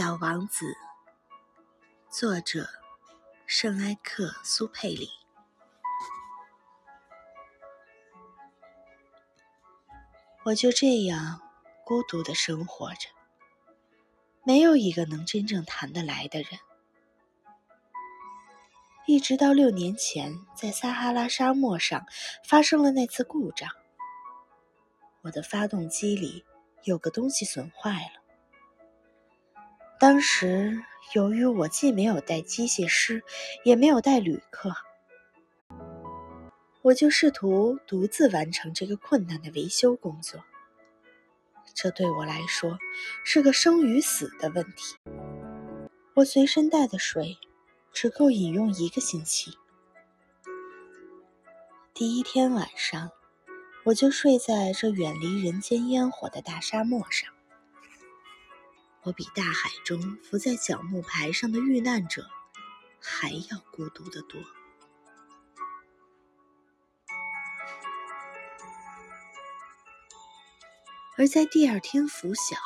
小王子，作者圣埃克苏佩里。我就这样孤独的生活着，没有一个能真正谈得来的人。一直到六年前，在撒哈拉沙漠上发生了那次故障，我的发动机里有个东西损坏了。当时，由于我既没有带机械师，也没有带旅客，我就试图独自完成这个困难的维修工作。这对我来说是个生与死的问题。我随身带的水只够饮用一个星期。第一天晚上，我就睡在这远离人间烟火的大沙漠上。我比大海中浮在小木牌上的遇难者还要孤独得多。而在第二天拂晓，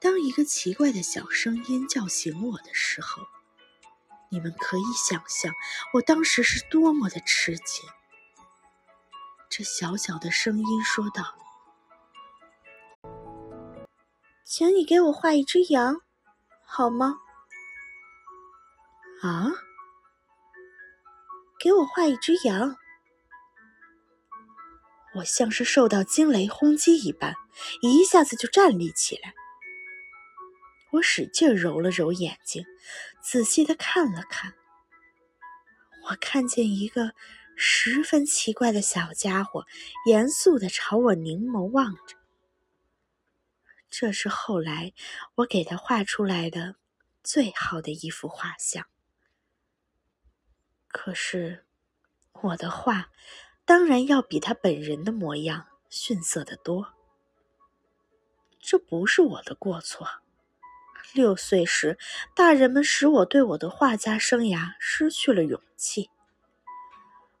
当一个奇怪的小声音叫醒我的时候，你们可以想象我当时是多么的吃惊。这小小的声音说道。请你给我画一只羊，好吗？啊，给我画一只羊！我像是受到惊雷轰击一般，一下子就站立起来。我使劲揉了揉眼睛，仔细的看了看。我看见一个十分奇怪的小家伙，严肃的朝我凝眸望着。这是后来我给他画出来的最好的一幅画像。可是，我的画当然要比他本人的模样逊色得多。这不是我的过错。六岁时，大人们使我对我的画家生涯失去了勇气。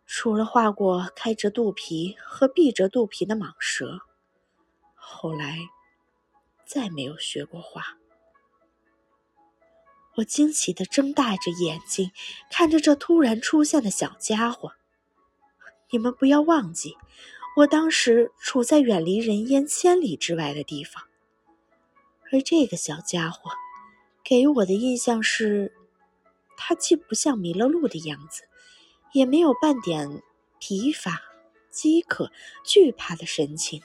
除了画过开着肚皮和闭着肚皮的蟒蛇，后来。再没有学过画，我惊奇的睁大着眼睛看着这突然出现的小家伙。你们不要忘记，我当时处在远离人烟千里之外的地方，而这个小家伙给我的印象是，他既不像迷了路的样子，也没有半点疲乏、饥渴、惧怕的神情。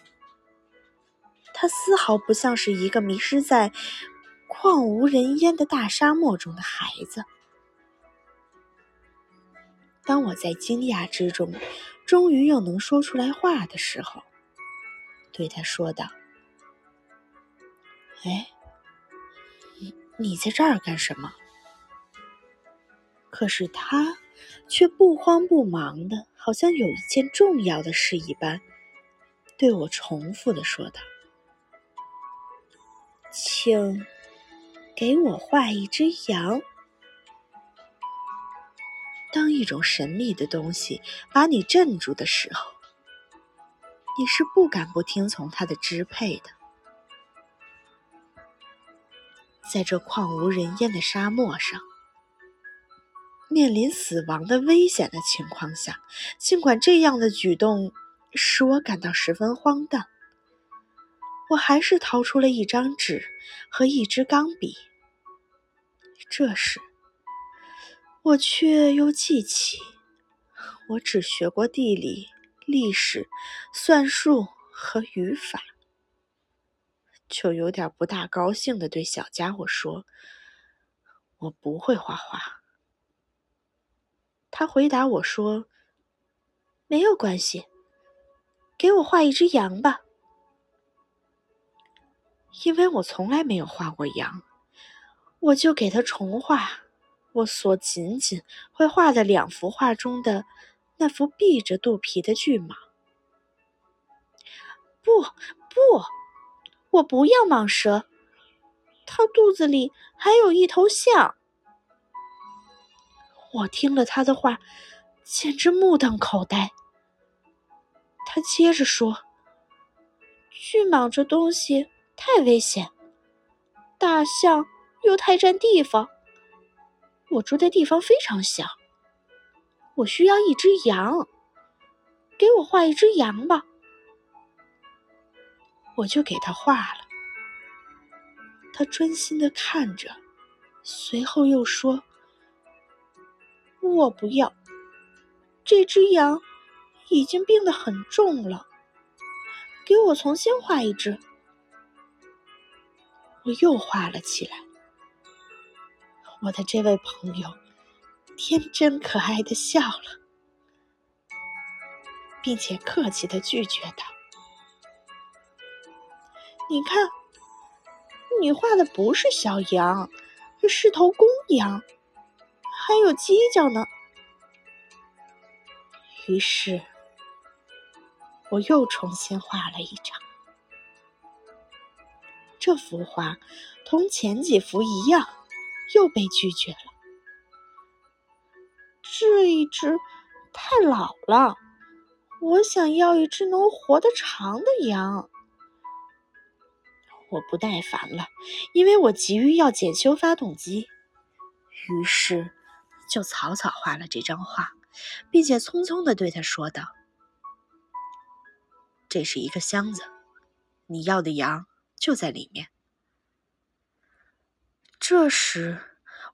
他丝毫不像是一个迷失在旷无人烟的大沙漠中的孩子。当我在惊讶之中，终于又能说出来话的时候，对他说道：“哎，你你在这儿干什么？”可是他却不慌不忙的，好像有一件重要的事一般，对我重复的说道。请给我画一只羊。当一种神秘的东西把你镇住的时候，你是不敢不听从它的支配的。在这旷无人烟的沙漠上，面临死亡的危险的情况下，尽管这样的举动使我感到十分荒诞。我还是掏出了一张纸和一支钢笔。这时，我却又记起，我只学过地理、历史、算术和语法，就有点不大高兴的对小家伙说：“我不会画画。”他回答我说：“没有关系，给我画一只羊吧。”因为我从来没有画过羊，我就给他重画我所仅仅会画的两幅画中的那幅闭着肚皮的巨蟒。不不，我不要蟒蛇，它肚子里还有一头象。我听了他的话，简直目瞪口呆。他接着说：“巨蟒这东西。”太危险！大象又太占地方。我住的地方非常小，我需要一只羊，给我画一只羊吧。我就给他画了。他专心的看着，随后又说：“我不要，这只羊已经病得很重了，给我重新画一只。”我又画了起来。我的这位朋友天真可爱的笑了，并且客气的拒绝道：“你看，你画的不是小羊，是头公羊，还有犄角呢。”于是，我又重新画了一张。这幅画同前几幅一样，又被拒绝了。这一只太老了，我想要一只能活得长的羊。我不耐烦了，因为我急于要检修发动机，于是就草草画了这张画，并且匆匆的对他说道：“这是一个箱子，你要的羊。”就在里面。这时，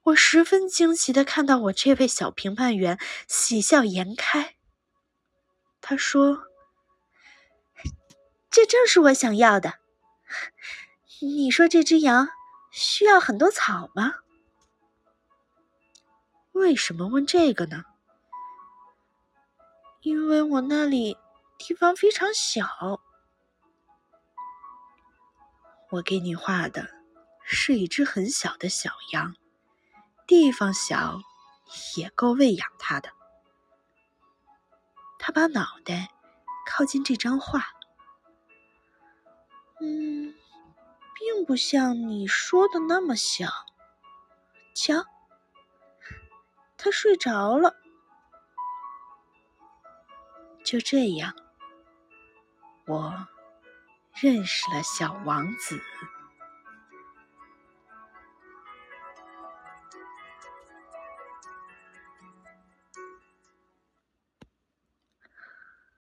我十分惊奇的看到我这位小评判员喜笑颜开。他说：“这正是我想要的。你说这只羊需要很多草吗？为什么问这个呢？因为我那里地方非常小。”我给你画的是一只很小的小羊，地方小也够喂养它的。他把脑袋靠近这张画，嗯，并不像你说的那么小。瞧，他睡着了。就这样，我。认识了小王子。